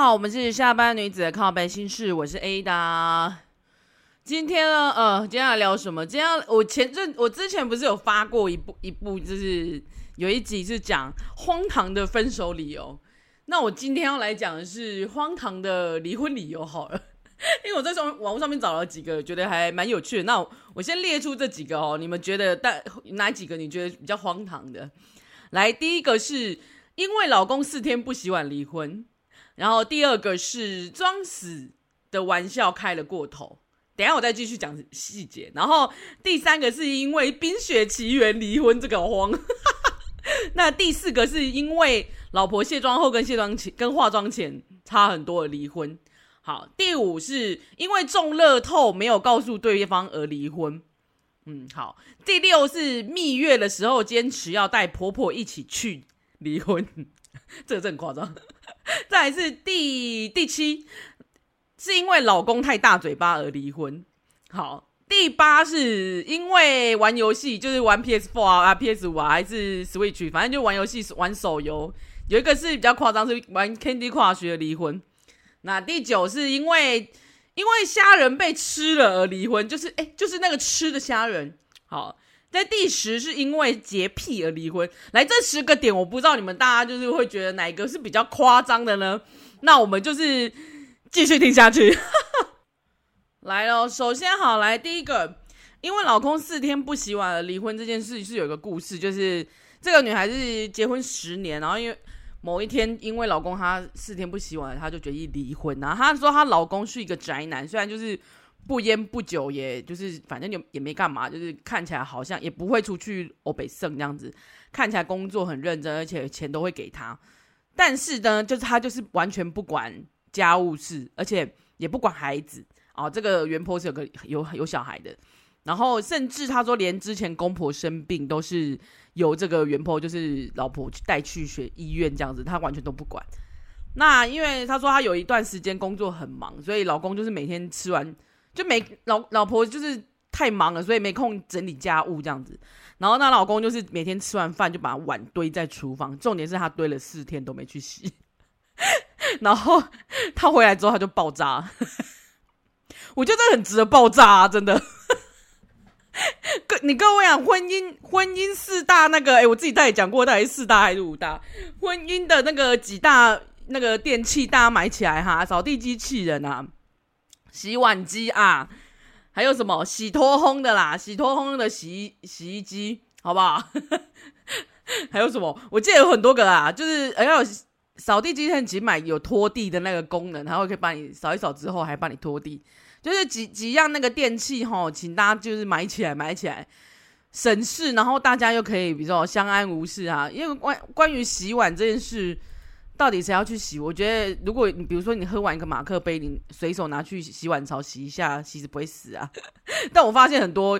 好，我们是下班女子的靠背心事，我是 Ada。今天呢，呃，今天要聊什么？今天我前阵我之前不是有发过一部一部，就是有一集是讲荒唐的分手理由。那我今天要来讲的是荒唐的离婚理由好了，因为我在上网络上面找了几个，觉得还蛮有趣的。那我，我先列出这几个哦，你们觉得但哪几个你觉得比较荒唐的？来，第一个是因为老公四天不洗碗离婚。然后第二个是装死的玩笑开了过头，等下我再继续讲细节。然后第三个是因为《冰雪奇缘》离婚，这个慌。那第四个是因为老婆卸妆后跟卸妆前跟化妆前差很多而离婚。好，第五是因为中乐透没有告诉对方而离婚。嗯，好。第六是蜜月的时候坚持要带婆婆一起去离婚，这个真夸张。再来是第第七，是因为老公太大嘴巴而离婚。好，第八是因为玩游戏，就是玩 PS4 啊、PS5 啊，还是 Switch，反正就玩游戏、玩手游。有一个是比较夸张，是玩 Candy Crush 而离婚。那第九是因为因为虾仁被吃了而离婚，就是哎、就是那个吃的虾仁。好。在第十是因为洁癖而离婚。来，这十个点我不知道你们大家就是会觉得哪一个是比较夸张的呢？那我们就是继续听下去。来喽，首先好来第一个，因为老公四天不洗碗而离婚这件事是有一个故事，就是这个女孩子结婚十年，然后因为某一天因为老公她四天不洗碗，她就决意离婚。然后她说她老公是一个宅男，虽然就是。不烟不酒，也就是反正就也没干嘛，就是看起来好像也不会出去欧北胜这样子，看起来工作很认真，而且钱都会给他。但是呢，就是他就是完全不管家务事，而且也不管孩子啊。这个原婆是有个有有小孩的，然后甚至他说连之前公婆生病都是由这个原婆就是老婆带去学医院这样子，他完全都不管。那因为他说他有一段时间工作很忙，所以老公就是每天吃完。就没老老婆就是太忙了，所以没空整理家务这样子。然后那老公就是每天吃完饭就把碗堆在厨房，重点是他堆了四天都没去洗。然后他回来之后他就爆炸，我觉得很值得爆炸啊！真的。各你各位啊，婚姻婚姻四大那个，哎，我自己大概讲过，到底是四大还是五大？婚姻的那个几大那个电器，大家买起来哈，扫地机器人啊。洗碗机啊，还有什么洗脱烘的啦，洗脱烘的洗衣洗衣机，好不好？还有什么？我记得有很多个啦，就是还有扫地机器人，其实买有拖地的那个功能，它会可以帮你扫一扫之后还帮你拖地，就是几几样那个电器齁，请大家就是买起来买起来省事，然后大家又可以比如说相安无事啊。因为关关于洗碗这件事。到底谁要去洗？我觉得，如果你比如说你喝完一个马克杯，你随手拿去洗碗槽洗一下，其实不会死啊。但我发现很多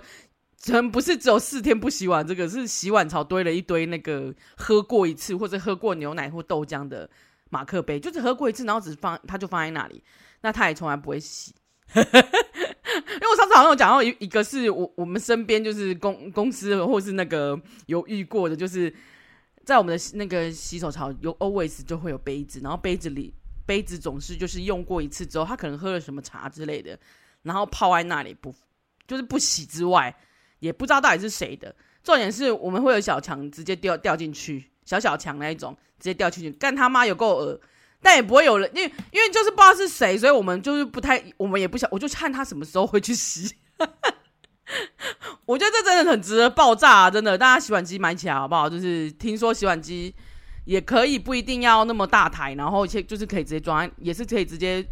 人不是只有四天不洗碗，这个是洗碗槽堆了一堆那个喝过一次或者喝过牛奶或豆浆的马克杯，就是喝过一次，然后只放他就放在那里，那他也从来不会洗。因为我上次好像有讲到一一个是我我们身边就是公公司或是那个有遇过的，就是。在我们的那个洗手槽有 always 就会有杯子，然后杯子里杯子总是就是用过一次之后，他可能喝了什么茶之类的，然后泡在那里不就是不洗之外，也不知道到底是谁的。重点是我们会有小强直接掉掉进去，小小强那一种直接掉进去，干他妈有够恶，但也不会有人，因为因为就是不知道是谁，所以我们就是不太，我们也不想，我就看他什么时候会去洗。我觉得这真的很值得爆炸啊，真的！大家洗碗机买起来好不好？就是听说洗碗机也可以不一定要那么大台，然后且就是可以直接装，也是可以直接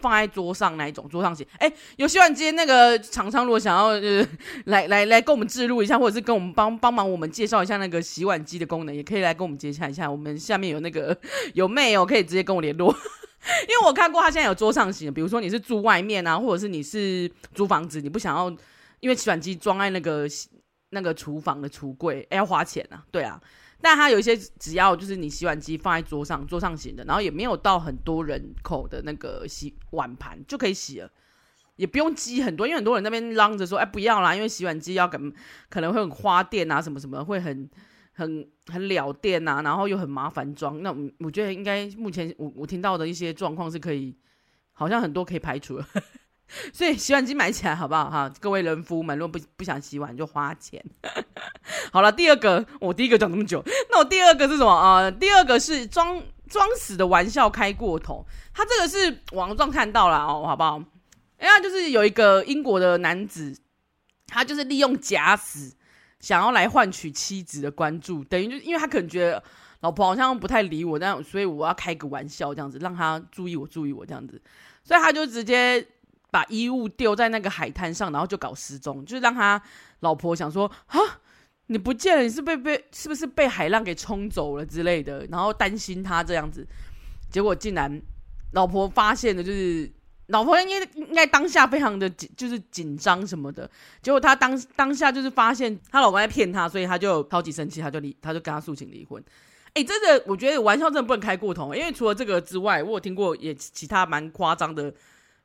放在桌上那一种，桌上洗。哎，有洗碗机那个厂商如果想要呃来来来跟我们置入一下，或者是跟我们帮帮忙我们介绍一下那个洗碗机的功能，也可以来跟我们接洽一下。我们下面有那个有妹哦，可以直接跟我联络，因为我看过他现在有桌上洗，比如说你是住外面啊，或者是你是租房子，你不想要。因为洗碗机装在那个那个厨房的橱柜，哎，要花钱啊，对啊。但它有一些只要就是你洗碗机放在桌上，桌上型的，然后也没有到很多人口的那个洗碗盘就可以洗了，也不用积很多。因为很多人那边嚷着说，哎，不要啦，因为洗碗机要可可能会很花电啊，什么什么会很很很了电呐、啊，然后又很麻烦装。那我我觉得应该目前我我听到的一些状况是可以，好像很多可以排除了。所以洗碗机买起来好不好哈？各位人夫们，如果不不想洗碗就花钱。好了，第二个我第一个讲这么久，那我第二个是什么啊、呃？第二个是装装死的玩笑开过头。他这个是网上看到了哦，好不好？哎呀，就是有一个英国的男子，他就是利用假死。想要来换取妻子的关注，等于就因为他可能觉得老婆好像不太理我，但所以我要开个玩笑这样子，让他注意我，注意我这样子，所以他就直接把衣物丢在那个海滩上，然后就搞失踪，就是让他老婆想说啊，你不见了，你是被被是不是被海浪给冲走了之类的，然后担心他这样子，结果竟然老婆发现的就是。老婆应该应该当下非常的紧，就是紧张什么的。结果她当当下就是发现她老公在骗她，所以她就超级生气，她就离，她就跟他诉请离婚。哎、真的，我觉得玩笑真的不能开过头，因为除了这个之外，我有听过也其他蛮夸张的，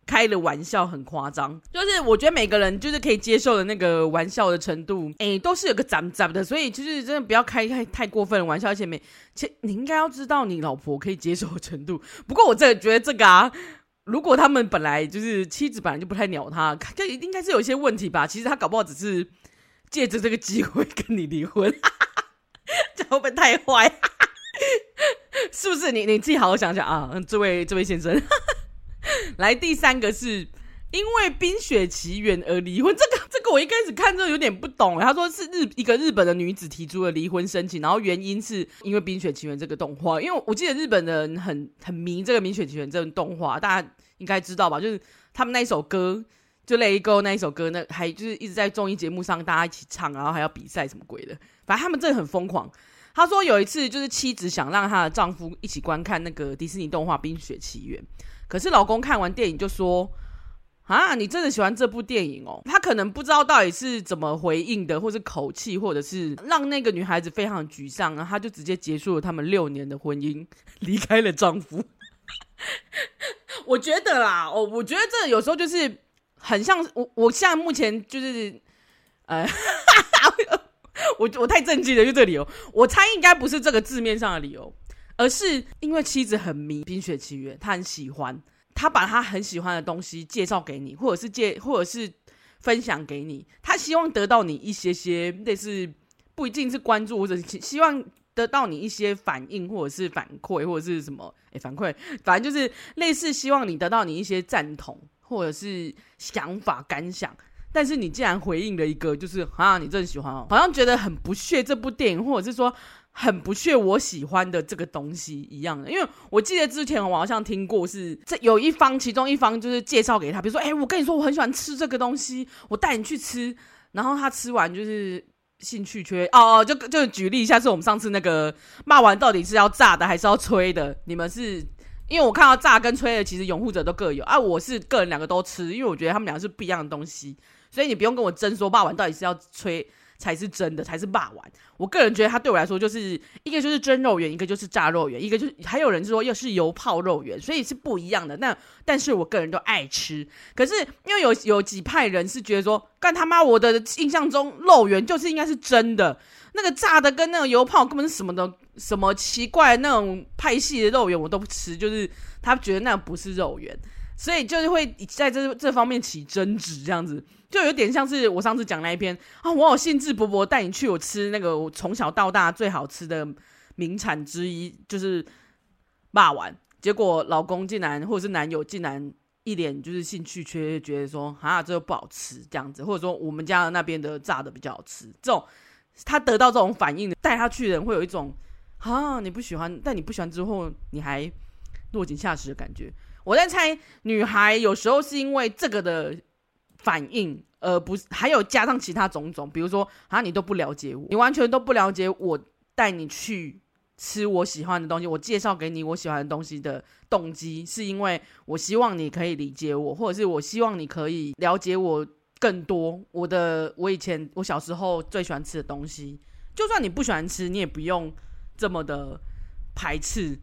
开的玩笑很夸张。就是我觉得每个人就是可以接受的那个玩笑的程度，哎、都是有个杂杂的，所以就是真的不要开开太过分的玩笑。而且每，其实你应该要知道你老婆可以接受的程度。不过我真的觉得这个啊。如果他们本来就是妻子，本来就不太鸟他，这应该是有一些问题吧？其实他搞不好只是借着这个机会跟你离婚，这会不会太坏？是不是？你你自己好好想想啊，这位这位先生。来，第三个是因为《冰雪奇缘》而离婚，这个这个我一开始看之后有点不懂。他说是日一个日本的女子提出了离婚申请，然后原因是因为《冰雪奇缘》这个动画，因为我记得日本人很很迷这个《冰雪奇缘》这种动画，大家。应该知道吧？就是他们那一首歌，就《Let It Go》那一首歌，那还就是一直在综艺节目上大家一起唱，然后还要比赛什么鬼的。反正他们真的很疯狂。他说有一次，就是妻子想让她的丈夫一起观看那个迪士尼动画《冰雪奇缘》，可是老公看完电影就说：“啊，你真的喜欢这部电影哦？”他可能不知道到底是怎么回应的，或是口气，或者是让那个女孩子非常沮丧，然后他就直接结束了他们六年的婚姻，离开了丈夫。我觉得啦，哦，我觉得这有时候就是很像我，我现在目前就是，呃，我我太震惊了，就这理由，我猜应该不是这个字面上的理由，而是因为妻子很迷《冰雪奇缘》，她很喜欢，她把她很喜欢的东西介绍给你，或者是介，或者是分享给你，她希望得到你一些些类似，不一定是关注，或者是希望。得到你一些反应，或者是反馈，或者是什么？诶，反馈，反正就是类似希望你得到你一些赞同，或者是想法感想。但是你竟然回应了一个，就是啊，你真喜欢哦，好像觉得很不屑这部电影，或者是说很不屑我喜欢的这个东西一样的。因为我记得之前我好像听过是这有一方，其中一方就是介绍给他，比如说，诶，我跟你说我很喜欢吃这个东西，我带你去吃，然后他吃完就是。兴趣缺哦哦，就就举例一下，是我们上次那个骂完到底是要炸的还是要吹的？你们是因为我看到炸跟吹的，其实拥护者都各有啊。我是个人两个都吃，因为我觉得他们两个是不一样的东西，所以你不用跟我争说骂完到底是要吹。才是真的，才是霸王。我个人觉得，它对我来说就是一个就是蒸肉圆，一个就是炸肉圆，一个就是还有人说又是油泡肉圆，所以是不一样的。那但是我个人都爱吃。可是因为有有几派人是觉得说，干他妈！我的印象中肉圆就是应该是真的，那个炸的跟那个油泡根本是什么的，什么奇怪那种派系的肉圆我都不吃，就是他觉得那不是肉圆。所以就是会在这这方面起争执，这样子就有点像是我上次讲那一篇啊，我好兴致勃勃带你去我吃那个我从小到大最好吃的名产之一，就是肉圆。结果老公竟然或者是男友竟然一脸就是兴趣缺，觉得说啊这个不好吃这样子，或者说我们家那边的炸的比较好吃，这种他得到这种反应带他去的人会有一种啊你不喜欢，但你不喜欢之后你还落井下石的感觉。我在猜，女孩有时候是因为这个的反应，而不是还有加上其他种种，比如说啊，你都不了解我，你完全都不了解我，带你去吃我喜欢的东西，我介绍给你我喜欢的东西的动机，是因为我希望你可以理解我，或者是我希望你可以了解我更多，我的我以前我小时候最喜欢吃的东西，就算你不喜欢吃，你也不用这么的排斥。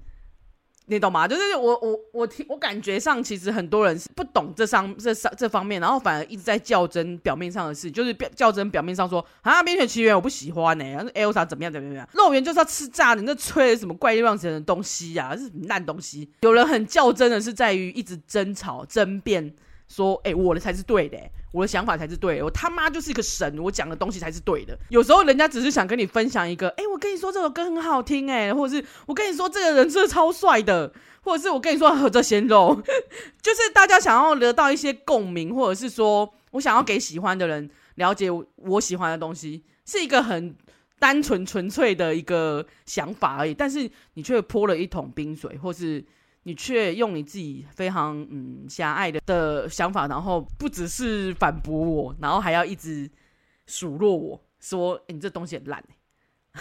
你懂吗？就是我我我听我感觉上，其实很多人是不懂这上这上这方面，然后反而一直在较真表面上的事，就是表较真表面上说啊，《冰雪奇缘》我不喜欢呢、欸，然后 Elsa 怎么样怎么样怎么样，肉圆就是要吃炸的，你那吹的什么怪力乱神的东西呀、啊，是烂东西。有人很较真的是在于一直争吵争辩。说，哎、我的才是对的，我的想法才是对，我他妈就是一个神，我讲的东西才是对的。有时候人家只是想跟你分享一个，哎、我跟你说这首歌很好听，哎，或者是我跟你说这个人是超帅的，或者是我跟你说合着鲜肉，就是大家想要得到一些共鸣，或者是说我想要给喜欢的人了解我喜欢的东西，是一个很单纯纯粹的一个想法而已。但是你却泼了一桶冰水，或是。你却用你自己非常嗯狭隘的的想法，然后不只是反驳我，然后还要一直数落我说：“欸、你这东西很烂、欸。”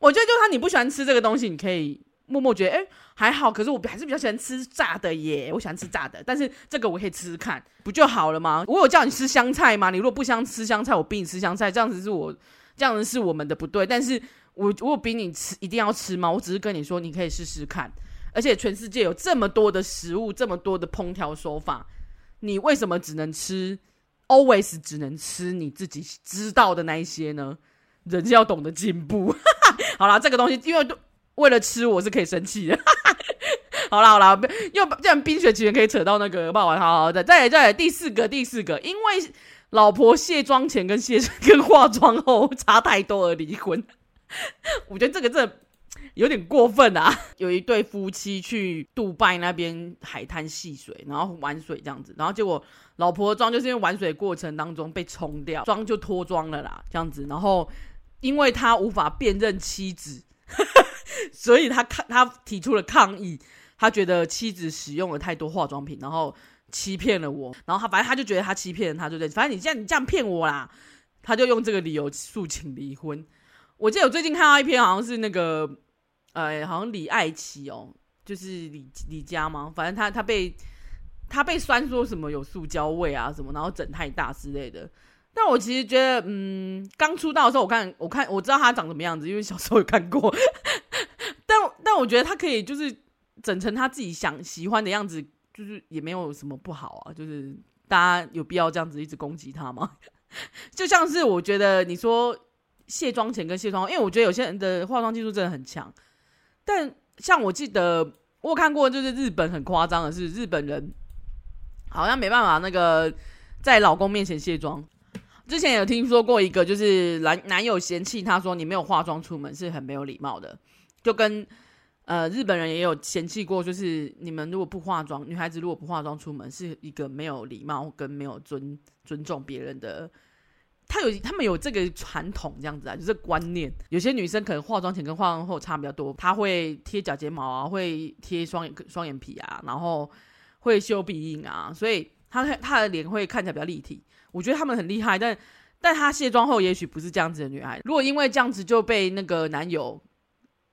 我觉得就算你不喜欢吃这个东西，你可以默默觉得哎、还好，可是我还是比较喜欢吃炸的耶。我喜欢吃炸的，但是这个我可以吃吃看，不就好了吗？我有叫你吃香菜吗？你如果不想吃香菜，我逼你吃香菜，这样子是我这样子是我们的不对。但是我我有逼你吃一定要吃吗？我只是跟你说，你可以试试看。而且全世界有这么多的食物，这么多的烹调手法，你为什么只能吃？Always 只能吃你自己知道的那一些呢？人要懂得进步。好啦，这个东西因为为了吃，我是可以生气的。好啦好啦，又这样冰雪奇缘可以扯到那个霸王，好好的，再来再来第四个第四个，因为老婆卸妆前跟卸跟化妆后差太多而离婚。我觉得这个真的。有点过分啊！有一对夫妻去杜拜那边海滩戏水，然后玩水这样子，然后结果老婆的妆就是因为玩水过程当中被冲掉，妆就脱妆了啦，这样子。然后因为他无法辨认妻子，所以他抗他提出了抗议，他觉得妻子使用了太多化妆品，然后欺骗了我。然后他反正他就觉得他欺骗了他，对不对？反正你现在你这样骗我啦，他就用这个理由诉请离婚。我记得我最近看到一篇，好像是那个。呃，好像李艾琪哦，就是李李佳吗？反正他他被他被酸说什么有塑胶味啊什么，然后整太大之类的。但我其实觉得，嗯，刚出道的时候，我看我看我知道他长什么样子，因为小时候有看过。但但我觉得他可以就是整成他自己想喜欢的样子，就是也没有什么不好啊。就是大家有必要这样子一直攻击他吗？就像是我觉得你说卸妆前跟卸妆，因为我觉得有些人的化妆技术真的很强。但像我记得我看过，就是日本很夸张的是，日本人好像没办法那个在老公面前卸妆。之前有听说过一个，就是男男友嫌弃他说，你没有化妆出门是很没有礼貌的，就跟呃日本人也有嫌弃过，就是你们如果不化妆，女孩子如果不化妆出门是一个没有礼貌跟没有尊尊重别人的。她有，她们有这个传统这样子啊，就是观念。有些女生可能化妆前跟化妆后差比较多，她会贴假睫毛啊，会贴双眼双眼皮啊，然后会修鼻影啊，所以她她的脸会看起来比较立体。我觉得她们很厉害，但但她卸妆后也许不是这样子的女孩。如果因为这样子就被那个男友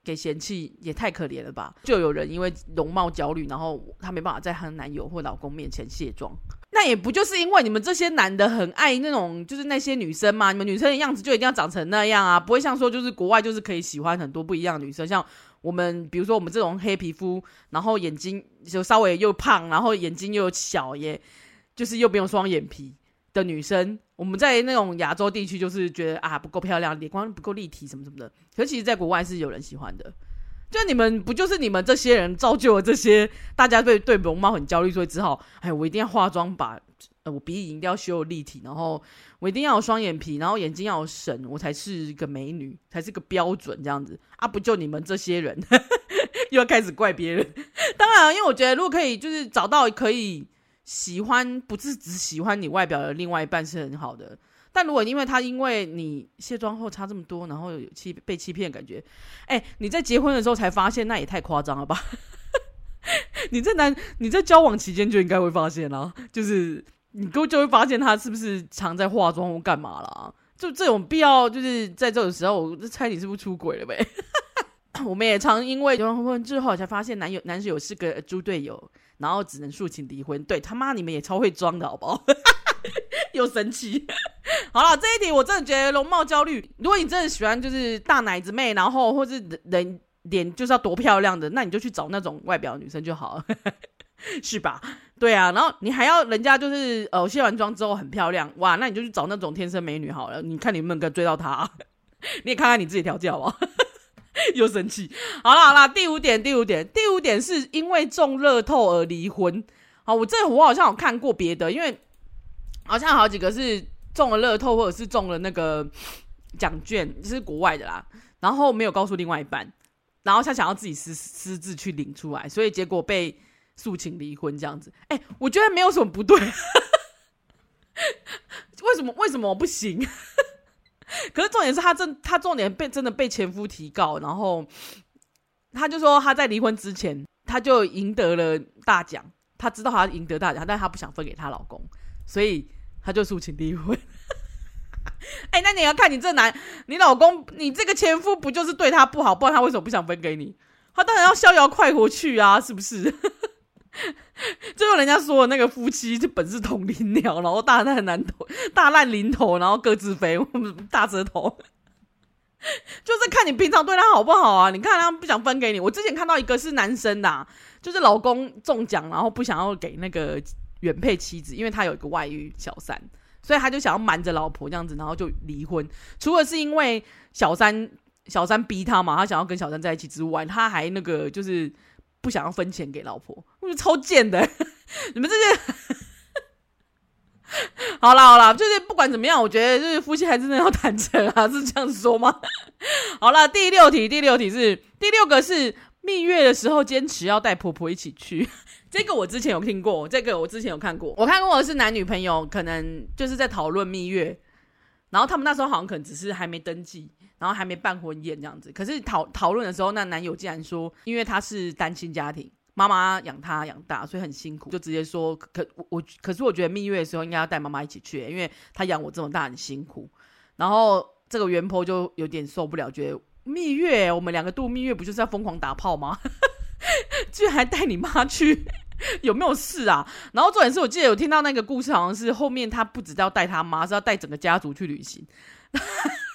给嫌弃，也太可怜了吧？就有人因为容貌焦虑，然后她没办法在她男友或老公面前卸妆。那也不就是因为你们这些男的很爱那种，就是那些女生嘛？你们女生的样子就一定要长成那样啊？不会像说就是国外就是可以喜欢很多不一样的女生，像我们比如说我们这种黑皮肤，然后眼睛就稍微又胖，然后眼睛又小，也就是又不用双眼皮的女生，我们在那种亚洲地区就是觉得啊不够漂亮，脸光不够立体什么什么的。可其实，在国外是有人喜欢的。就你们不就是你们这些人造就了这些大家对对容貌很焦虑，所以只好哎，我一定要化妆，把呃我鼻影一定要修立体，然后我一定要有双眼皮，然后眼睛要有神，我才是一个美女，才是个标准这样子啊！不就你们这些人呵呵又要开始怪别人？当然，因为我觉得如果可以就是找到可以喜欢，不是只喜欢你外表的另外一半是很好的。但如果因为他因为你卸妆后差这么多，然后有欺被欺骗感觉，哎、你在结婚的时候才发现，那也太夸张了吧？你在男你在交往期间就应该会发现啦，就是你哥就会发现他是不是常在化妆或干嘛啦？就这种必要，就是在这种时候，我猜你是不是出轨了呗？我们也常因为结婚之后才发现男友男室友是个猪队友，然后只能诉请离婚。对他妈，你们也超会装的好不好？又生气。好了，这一题我真的觉得容貌焦虑。如果你真的喜欢就是大奶子妹，然后或是人脸就是要多漂亮的，那你就去找那种外表女生就好了，是吧？对啊，然后你还要人家就是呃卸完妆之后很漂亮哇，那你就去找那种天生美女好了，你看你能不能追到她？你也看看你自己条件好不好？又生气。好了好了，第五点第五点第五点是因为中乐透而离婚。好，我这我好像有看过别的，因为好像好几个是中了乐透或者是中了那个奖券，就是国外的啦，然后没有告诉另外一半，然后他想要自己私私自去领出来，所以结果被诉请离婚这样子。哎，我觉得没有什么不对，为什么为什么不行？可是重点是他真，他重点被真的被前夫提告，然后他就说他在离婚之前他就赢得了大奖，他知道他赢得大奖，但他不想分给他老公，所以他就诉请离婚。哎、那你要看你这男，你老公，你这个前夫不就是对他不好，不然他为什么不想分给你？他当然要逍遥快活去啊，是不是？最后人家说那个夫妻就本是同林鸟，然后大难难头，大难临头，然后各自飞，大折头，就是看你平常对他好不好啊？你看他不想分给你，我之前看到一个是男生的、啊，就是老公中奖，然后不想要给那个原配妻子，因为他有一个外遇小三，所以他就想要瞒着老婆这样子，然后就离婚。除了是因为小三小三逼他嘛，他想要跟小三在一起之外，他还那个就是。不想要分钱给老婆，我觉得超贱的。你们这些，好啦好啦，就是不管怎么样，我觉得就是夫妻还真的要坦诚啊，是这样说吗？好了，第六题，第六题是第六个是蜜月的时候坚持要带婆婆一起去，这个我之前有听过，这个我之前有看过，我看过的是男女朋友可能就是在讨论蜜月，然后他们那时候好像可能只是还没登记。然后还没办婚宴这样子，可是讨讨论的时候，那男友竟然说，因为他是单亲家庭，妈妈养他养大，所以很辛苦，就直接说，可我可是我觉得蜜月的时候应该要带妈妈一起去，因为他养我这么大很辛苦。然后这个原婆就有点受不了，觉得蜜月我们两个度蜜月不就是要疯狂打炮吗？居然还带你妈去，有没有事啊？然后重点是我记得有听到那个故事，好像是后面他不只要带他妈，是要带整个家族去旅行。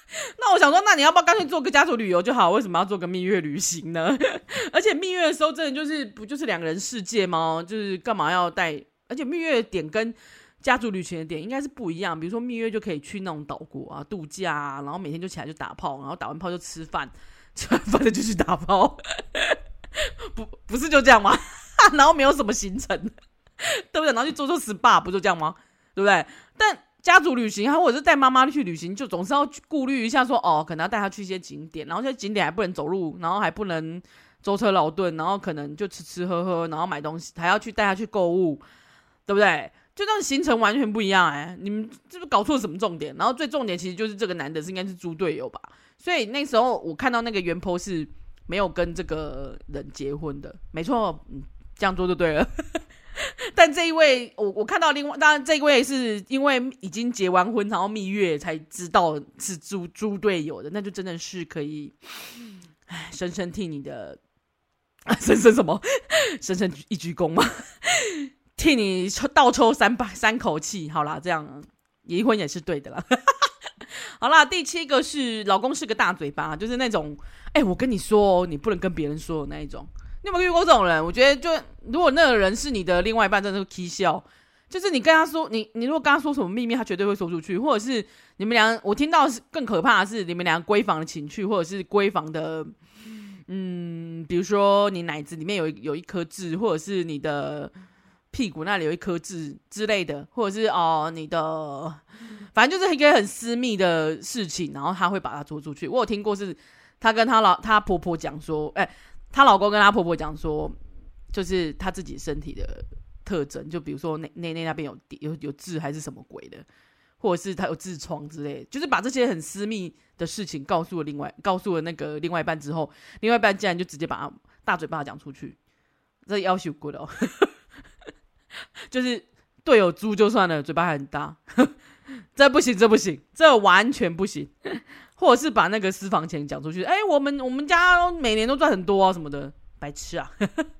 那我想说，那你要不要干脆做个家族旅游就好？为什么要做个蜜月旅行呢？而且蜜月的时候，真的就是不就是两个人世界吗？就是干嘛要带？而且蜜月的点跟家族旅行的点应该是不一样。比如说蜜月就可以去那种岛国啊度假啊，然后每天就起来就打炮，然后打完炮就吃饭，吃完饭就去打炮，不不是就这样吗？然后没有什么行程，对不对？然后去做做 SPA，不就这样吗？对不对？但家族旅行，或者是带妈妈去旅行，就总是要顾虑一下说，哦，可能要带她去一些景点，然后这些景点还不能走路，然后还不能舟车劳顿，然后可能就吃吃喝喝，然后买东西，还要去带她去购物，对不对？就这样行程完全不一样哎、你们是不是搞错什么重点？然后最重点其实就是这个男的是应该是猪队友吧？所以那时候我看到那个原 po 是没有跟这个人结婚的，没错，嗯，这样做就对了。但这一位，我我看到另外，当然这一位是因为已经结完婚，然后蜜月才知道是猪猪队友的，那就真的是可以，唉，深深替你的，啊、深深什么，深深一鞠躬吗？替你抽倒抽三把三口气，好啦，这样离婚也是对的啦。好啦，第七个是老公是个大嘴巴，就是那种，哎、我跟你说，你不能跟别人说的那一种。你有没有遇过这种人？我觉得，就如果那个人是你的另外一半，真的会起笑。就是你跟他说，你你如果跟他说什么秘密，他绝对会说出去。或者是你们俩，我听到是更可怕的是，你们俩闺房的情趣，或者是闺房的，嗯，比如说你奶子里面有有一颗痣，或者是你的屁股那里有一颗痣之类的，或者是哦你的，反正就是一个很私密的事情，然后他会把它说出去。我有听过是，他跟他老他婆婆讲说，哎。她老公跟她婆婆讲说，就是她自己身体的特征，就比如说内内内那边有有有痣还是什么鬼的，或者是她有痔疮之类，就是把这些很私密的事情告诉了另外告诉了那个另外一半之后，另外一半竟然就直接把他大嘴巴讲出去，这要求过了，就是队友猪就算了，嘴巴还很大，这不行，这不行，这完全不行。或者是把那个私房钱讲出去，哎、我们我们家每年都赚很多啊，什么的，白痴啊！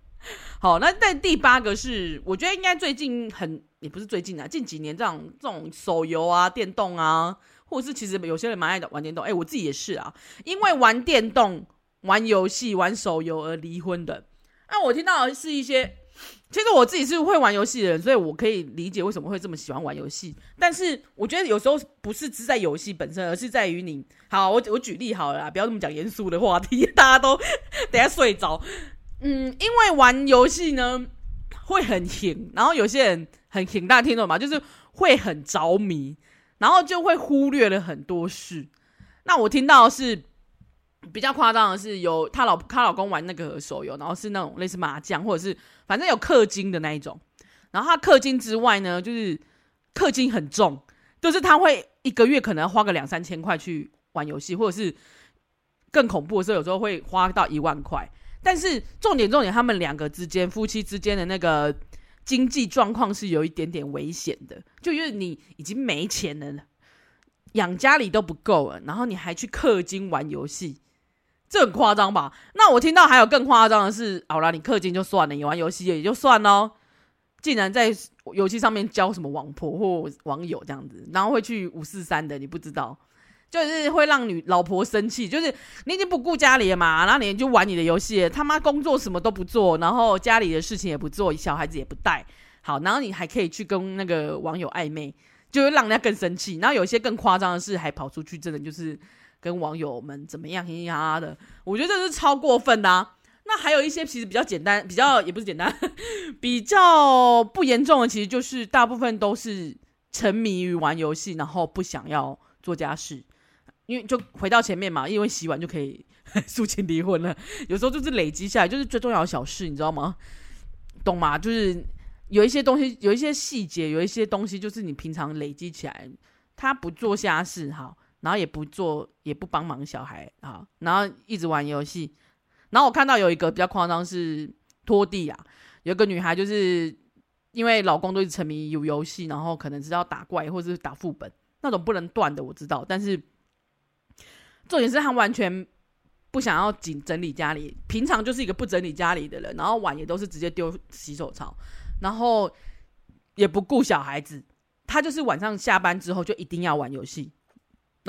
好，那但第八个是，我觉得应该最近很，也不是最近啊，近几年这种这种手游啊、电动啊，或者是其实有些人蛮爱玩电动，哎、我自己也是啊，因为玩电动玩游戏、玩手游而离婚的。那我听到的是一些，其实我自己是会玩游戏的人，所以我可以理解为什么会这么喜欢玩游戏。但是我觉得有时候不是只在游戏本身，而是在于你。好，我我举例好了，不要这么讲严肃的话题，大家都等下睡着。嗯，因为玩游戏呢会很闲，然后有些人很闲，大家听懂吗？就是会很着迷，然后就会忽略了很多事。那我听到是。比较夸张的是，有她老她老公玩那个手游，然后是那种类似麻将，或者是反正有氪金的那一种。然后他氪金之外呢，就是氪金很重，就是他会一个月可能花个两三千块去玩游戏，或者是更恐怖的时候，有时候会花到一万块。但是重点重点，他们两个之间夫妻之间的那个经济状况是有一点点危险的，就因为你已经没钱了，养家里都不够了，然后你还去氪金玩游戏。这很夸张吧？那我听到还有更夸张的是，好啦，你氪金就算了，你玩游戏也就算咯，竟然在游戏上面交什么网婆或网友这样子，然后会去五四三的，你不知道，就是会让女老婆生气，就是你已经不顾家里了嘛，然后你就玩你的游戏，他妈工作什么都不做，然后家里的事情也不做，小孩子也不带，好，然后你还可以去跟那个网友暧昧，就会让人家更生气。然后有一些更夸张的是，还跑出去，真的就是。跟网友们怎么样嘻嘻哈哈的，我觉得这是超过分的。那还有一些其实比较简单，比较也不是简单，比较不严重的，其实就是大部分都是沉迷于玩游戏，然后不想要做家事。因为就回到前面嘛，因为洗碗就可以 诉请离婚了。有时候就是累积下来，就是最重要的小事，你知道吗？懂吗？就是有一些东西，有一些细节，有一些东西，就是你平常累积起来，他不做家事，哈。然后也不做，也不帮忙小孩啊，然后一直玩游戏。然后我看到有一个比较夸张是拖地啊，有个女孩就是因为老公都一直沉迷于游戏，然后可能是要打怪或者是打副本那种不能断的，我知道。但是重点是她完全不想要紧整理家里，平常就是一个不整理家里的人，然后碗也都是直接丢洗手槽，然后也不顾小孩子，她就是晚上下班之后就一定要玩游戏。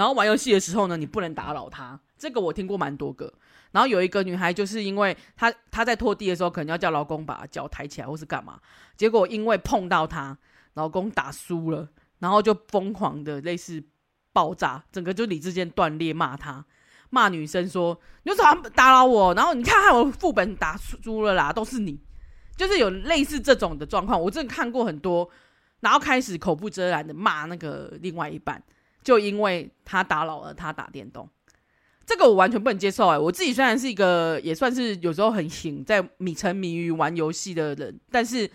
然后玩游戏的时候呢，你不能打扰他。这个我听过蛮多个。然后有一个女孩，就是因为她她在拖地的时候，可能要叫老公把脚抬起来或是干嘛，结果因为碰到她，老公打输了，然后就疯狂的类似爆炸，整个就理智间断裂，骂她，骂女生说：“你为什么打扰我？然后你看看我副本打输了啦，都是你。”就是有类似这种的状况，我真的看过很多。然后开始口不遮拦的骂那个另外一半。就因为他打扰了他打电动，这个我完全不能接受哎！我自己虽然是一个也算是有时候很行在迷沉迷于玩游戏的人，但是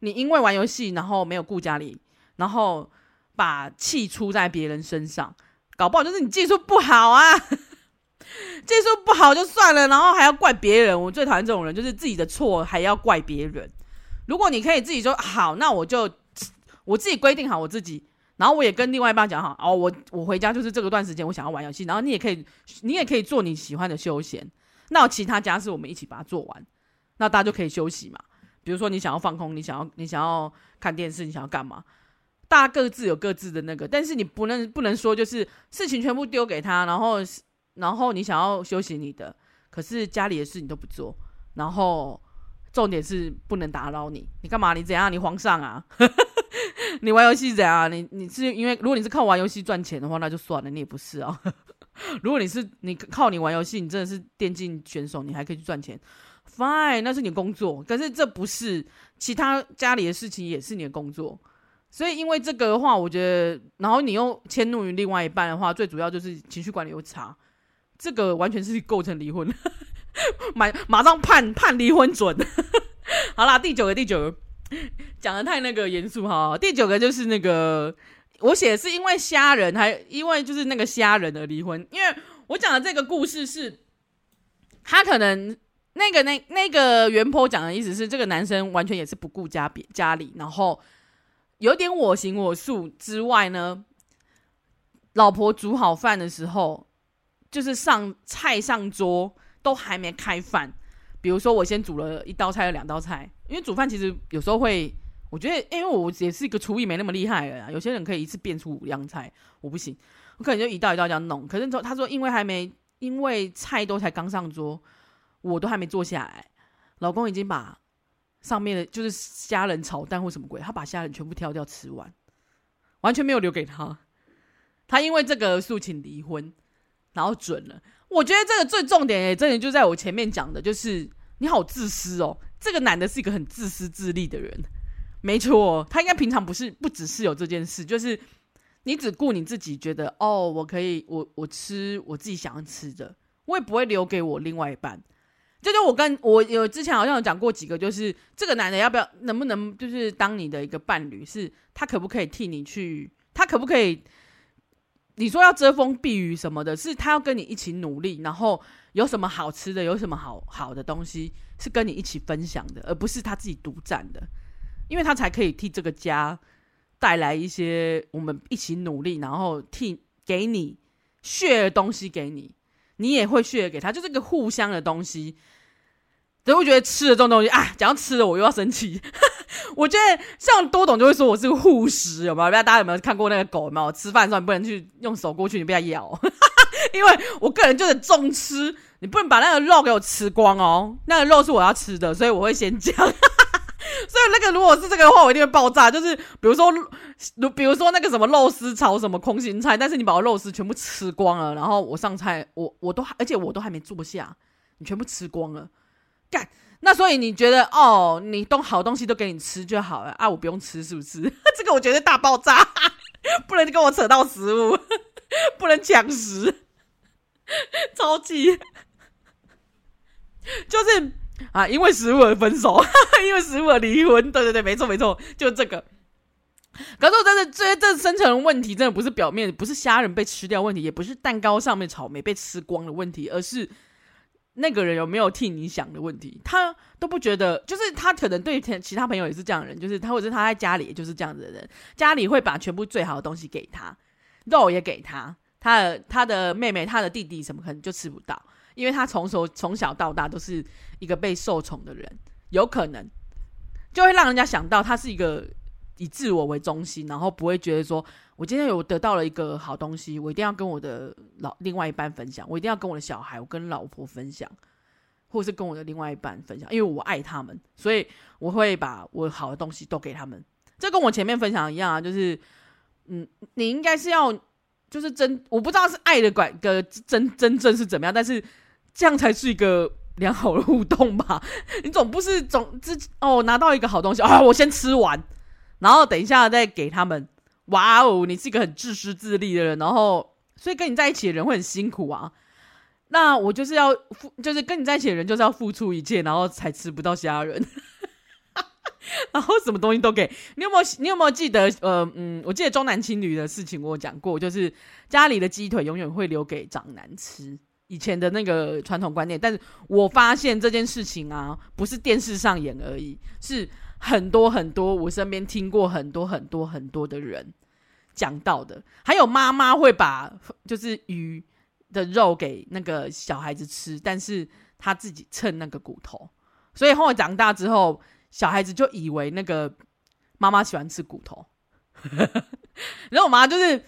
你因为玩游戏然后没有顾家里，然后把气出在别人身上，搞不好就是你技术不好啊，技术不好就算了，然后还要怪别人。我最讨厌这种人，就是自己的错还要怪别人。如果你可以自己说好，那我就我自己规定好我自己。然后我也跟另外一半讲好，哦，我我回家就是这个段时间，我想要玩游戏。然后你也可以，你也可以做你喜欢的休闲。那其他家事我们一起把它做完，那大家就可以休息嘛。比如说你想要放空，你想要你想要看电视，你想要干嘛？大家各自有各自的那个，但是你不能不能说就是事情全部丢给他，然后然后你想要休息你的，可是家里的事你都不做，然后重点是不能打扰你。你干嘛？你怎样？你皇上啊？你玩游戏怎样？你你是因为如果你是靠玩游戏赚钱的话，那就算了，你也不是啊。如果你是你靠你玩游戏，你真的是电竞选手，你还可以去赚钱，fine，那是你工作。可是这不是其他家里的事情，也是你的工作。所以因为这个的话，我觉得，然后你又迁怒于另外一半的话，最主要就是情绪管理又差，这个完全是构成离婚，马马上判判离婚准。好啦，第九个，第九个。讲的太那个严肃哈，第九个就是那个我写是因为虾仁，还因为就是那个虾仁而离婚。因为我讲的这个故事是，他可能那个那那个原 po 讲的意思是，这个男生完全也是不顾家别家里，然后有点我行我素之外呢，老婆煮好饭的时候，就是上菜上桌都还没开饭。比如说，我先煮了一道菜，有两道菜，因为煮饭其实有时候会，我觉得，因为我也是一个厨艺没那么厉害的，有些人可以一次变出五样菜，我不行，我可能就一道一道这样弄。可是他说，因为还没因为菜都才刚上桌，我都还没坐下来，老公已经把上面的就是虾仁炒蛋或什么鬼，他把虾仁全部挑掉吃完，完全没有留给他。他因为这个诉请离婚，然后准了。我觉得这个最重点诶，真的就在我前面讲的，就是你好自私哦。这个男的是一个很自私自利的人，没错，他应该平常不是不只是有这件事，就是你只顾你自己，觉得哦，我可以，我我吃我自己想要吃的，我也不会留给我另外一半。就就我跟我有之前好像有讲过几个，就是这个男的要不要能不能就是当你的一个伴侣，是他可不可以替你去，他可不可以？你说要遮风避雨什么的，是他要跟你一起努力，然后有什么好吃的，有什么好好的东西是跟你一起分享的，而不是他自己独占的，因为他才可以替这个家带来一些我们一起努力，然后替给你血的东西给你，你也会血给他，就是个互相的东西。都会觉得吃的这种东西啊，讲到吃的我又要生气。我觉得像多董就会说我是个护食，有没有？不知道大家有没有看过那个狗？有没有吃饭的时候你不能去用手过去，你不要咬，因为我个人就是重吃，你不能把那个肉给我吃光哦。那个肉是我要吃的，所以我会先讲。所以那个如果是这个的话，我一定会爆炸。就是比如说，如比如说那个什么肉丝炒什么空心菜，但是你把我肉丝全部吃光了，然后我上菜，我我都而且我都还没坐下，你全部吃光了。干，那所以你觉得哦，你东好东西都给你吃就好了啊？我不用吃是不是？这个我觉得大爆炸，不能跟我扯到食物，不能抢食，超级就是啊，因为食物而分手，因为食物而离婚，对对对，没错没错，就这个。可是我真的觉得这深层问题真的不是表面，不是虾仁被吃掉问题，也不是蛋糕上面草莓被吃光的问题，而是。那个人有没有替你想的问题？他都不觉得，就是他可能对其他朋友也是这样的人，就是他或者他在家里也就是这样子的人，家里会把全部最好的东西给他，肉也给他，他的他的妹妹、他的弟弟什么可能就吃不到，因为他从小从小到大都是一个被受宠的人，有可能就会让人家想到他是一个以自我为中心，然后不会觉得说。我今天有得到了一个好东西，我一定要跟我的老另外一半分享，我一定要跟我的小孩，我跟老婆分享，或者是跟我的另外一半分享，因为我爱他们，所以我会把我好的东西都给他们。这跟我前面分享一样啊，就是，嗯，你应该是要，就是真，我不知道是爱的管个真真正是怎么样，但是这样才是一个良好的互动吧。你总不是总之哦拿到一个好东西啊，我先吃完，然后等一下再给他们。哇哦，你是一个很自私自利的人，然后所以跟你在一起的人会很辛苦啊。那我就是要付，就是跟你在一起的人就是要付出一切，然后才吃不到虾仁，然后什么东西都给你。有没有？你有没有记得？呃嗯，我记得重男轻女的事情我讲过，就是家里的鸡腿永远会留给长男吃，以前的那个传统观念。但是我发现这件事情啊，不是电视上演而已，是。很多很多，我身边听过很多很多很多的人讲到的，还有妈妈会把就是鱼的肉给那个小孩子吃，但是他自己蹭那个骨头，所以后来长大之后，小孩子就以为那个妈妈喜欢吃骨头，然后我妈就是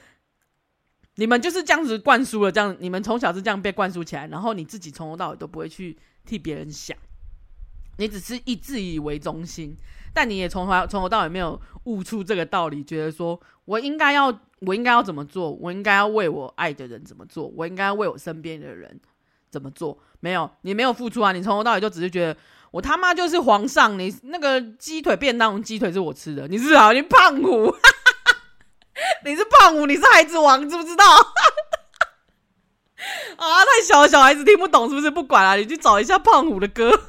你们就是这样子灌输了，这样你们从小是这样被灌输起来，然后你自己从头到尾都不会去替别人想，你只是以自以为中心。但你也从头从头到尾没有悟出这个道理，觉得说我应该要我应该要怎么做，我应该要为我爱的人怎么做，我应该要为我身边的人怎么做？没有，你没有付出啊！你从头到尾就只是觉得我他妈就是皇上，你那个鸡腿便当鸡腿是我吃的，你是啊？你胖虎，你是胖虎，你是孩子王，知不知道？啊，太小的小孩子听不懂是不是？不管啊，你去找一下胖虎的歌。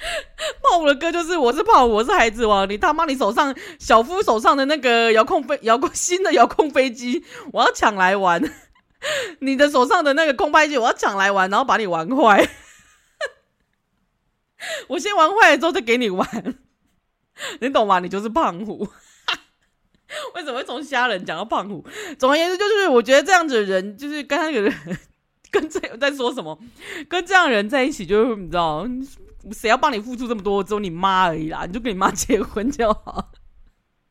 胖虎的歌就是我是胖虎，我是孩子王。你他妈，你手上小夫手上的那个遥控飞遥控新的遥控飞机，我要抢来玩。你的手上的那个空拍机，我要抢来玩，然后把你玩坏。我先玩坏了之后再给你玩，你懂吗？你就是胖虎。为什么会从虾人讲到胖虎？总而言之，就是我觉得这样子的人，就是刚刚有人 跟这在说什么，跟这样的人在一起，就是你知道。谁要帮你付出这么多？只有你妈而已啦，你就跟你妈结婚就好。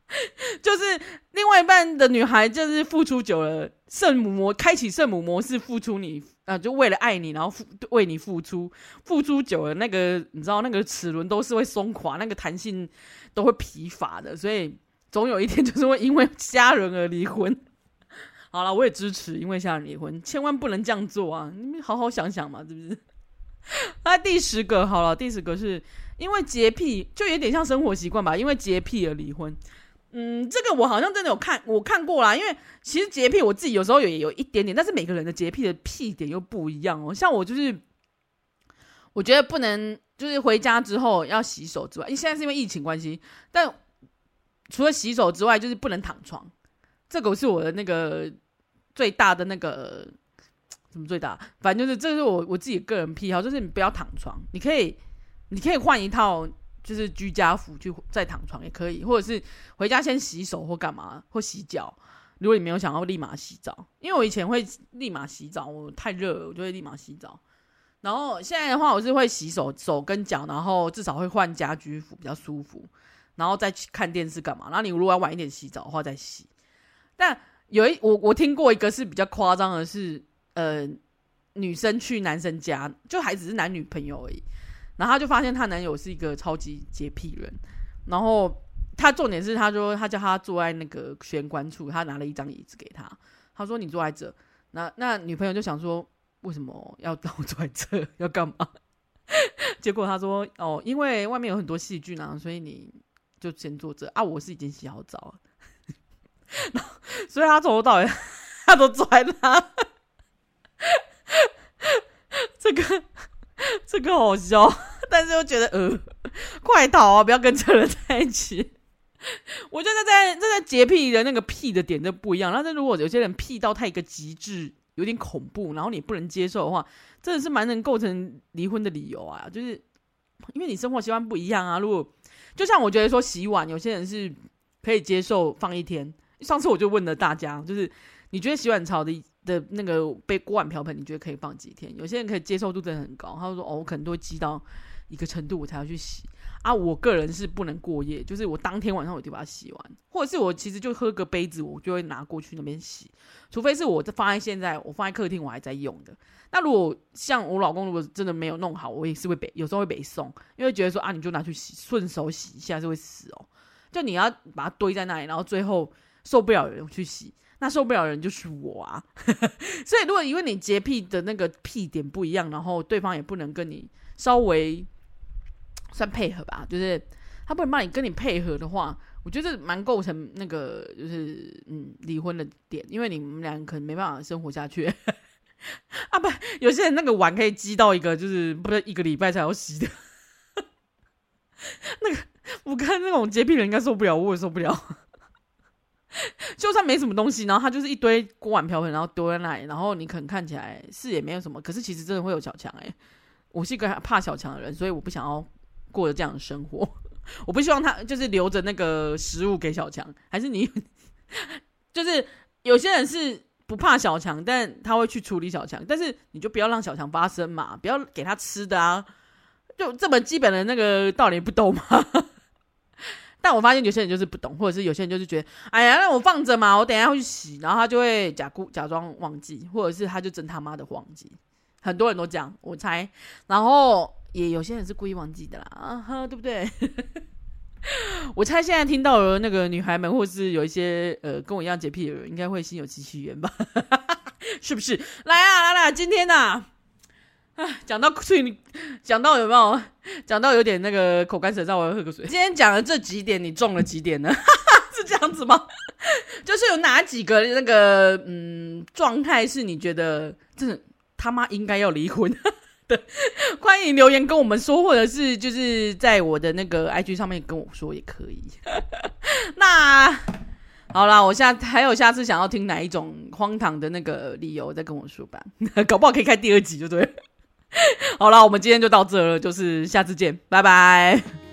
就是另外一半的女孩，就是付出久了，圣母模开启圣母模式，付出你啊、就为了爱你，然后付为你付出，付出久了，那个你知道，那个齿轮都是会松垮，那个弹性都会疲乏的，所以总有一天就是会因为家人而离婚。好了，我也支持因为现在离婚，千万不能这样做啊！你们好好想想嘛，是不是？那 第十个好了，第十个是因为洁癖，就有点像生活习惯吧，因为洁癖而离婚。嗯，这个我好像真的有看，我看过啦。因为其实洁癖我自己有时候也有一点点，但是每个人的洁癖的癖点又不一样哦。像我就是，我觉得不能就是回家之后要洗手之外，因为现在是因为疫情关系，但除了洗手之外，就是不能躺床。这个是我的那个最大的那个 怎么最大，反正就是这是我我自己个人癖好，就是你不要躺床，你可以你可以换一套。就是居家服去再躺床也可以，或者是回家先洗手或干嘛或洗脚。如果你没有想要立马洗澡，因为我以前会立马洗澡，我太热了，我就会立马洗澡。然后现在的话，我是会洗手手跟脚，然后至少会换家居服比较舒服，然后再去看电视干嘛。然后你如果要晚一点洗澡的话再洗。但有一我我听过一个是比较夸张的是，呃，女生去男生家，就还只是男女朋友而已。然后她就发现她男友是一个超级洁癖人，然后她重点是，她说她叫他坐在那个玄关处，他拿了一张椅子给他，他说你坐在这，那 那女朋友就想说为什么要让我坐在这，要干嘛？结果他说哦，因为外面有很多细菌啊，所以你就先坐这啊，我是已经洗好澡了，所以他从头到尾 他都坐在那，这个。这个好笑，但是又觉得呃，快逃啊！不要跟这个人在一起。我觉得在在在洁癖的那个癖的点就不一样。但是如果有些人癖到太一个极致，有点恐怖，然后你不能接受的话，真的是蛮能构成离婚的理由啊。就是因为你生活习惯不一样啊。如果就像我觉得说洗碗，有些人是可以接受放一天。上次我就问了大家，就是你觉得洗碗槽的？的那个被锅碗瓢盆，你觉得可以放几天？有些人可以接受度真的很高，他就说：“哦，我可能都会积到一个程度，我才要去洗啊。”我个人是不能过夜，就是我当天晚上我就把它洗完，或者是我其实就喝个杯子，我就会拿过去那边洗。除非是我放在现在，我放在客厅我还在用的。那如果像我老公，如果真的没有弄好，我也是会北，有时候会北送，因为觉得说啊，你就拿去洗，顺手洗一下就会死哦。就你要把它堆在那里，然后最后受不了有人去洗。那受不了的人就是我啊，所以如果因为你洁癖的那个癖点不一样，然后对方也不能跟你稍微算配合吧，就是他不能帮你跟你配合的话，我觉得蛮构成那个就是嗯离婚的点，因为你们俩可能没办法生活下去 啊。不，有些人那个碗可以积到一个就是不是一个礼拜才要洗的，那个我看那种洁癖人应该受不了，我也受不了。就算没什么东西，然后它就是一堆锅碗瓢盆，然后丢在那里，然后你可能看起来是也没有什么，可是其实真的会有小强哎、我是一个怕小强的人，所以我不想要过着这样的生活。我不希望他就是留着那个食物给小强，还是你 就是有些人是不怕小强，但他会去处理小强，但是你就不要让小强发生嘛，不要给他吃的啊，就这么基本的那个道理不懂吗？但我发现有些人就是不懂，或者是有些人就是觉得，哎呀，那我放着嘛，我等一下会去洗，然后他就会假故假装忘记，或者是他就真他妈的忘记。很多人都这样，我猜。然后也有些人是故意忘记的啦，啊哈，对不对？我猜现在听到的那个女孩们，或是有一些呃跟我一样洁癖的人，应该会心有戚戚焉吧？是不是？来啊，来啦，今天呐、啊。讲到所以你讲到有没有 讲到有点那个口干舌燥，我要喝个水。今天讲的这几点，你中了几点呢？是这样子吗？就是有哪几个那个嗯状态是你觉得真的他妈应该要离婚的？欢迎留言跟我们说，或者是就是在我的那个 IG 上面跟我说也可以。那好啦，我下还有下次想要听哪一种荒唐的那个理由，再跟我说吧。搞不好可以开第二集，就对了。好了，我们今天就到这了，就是下次见，拜拜。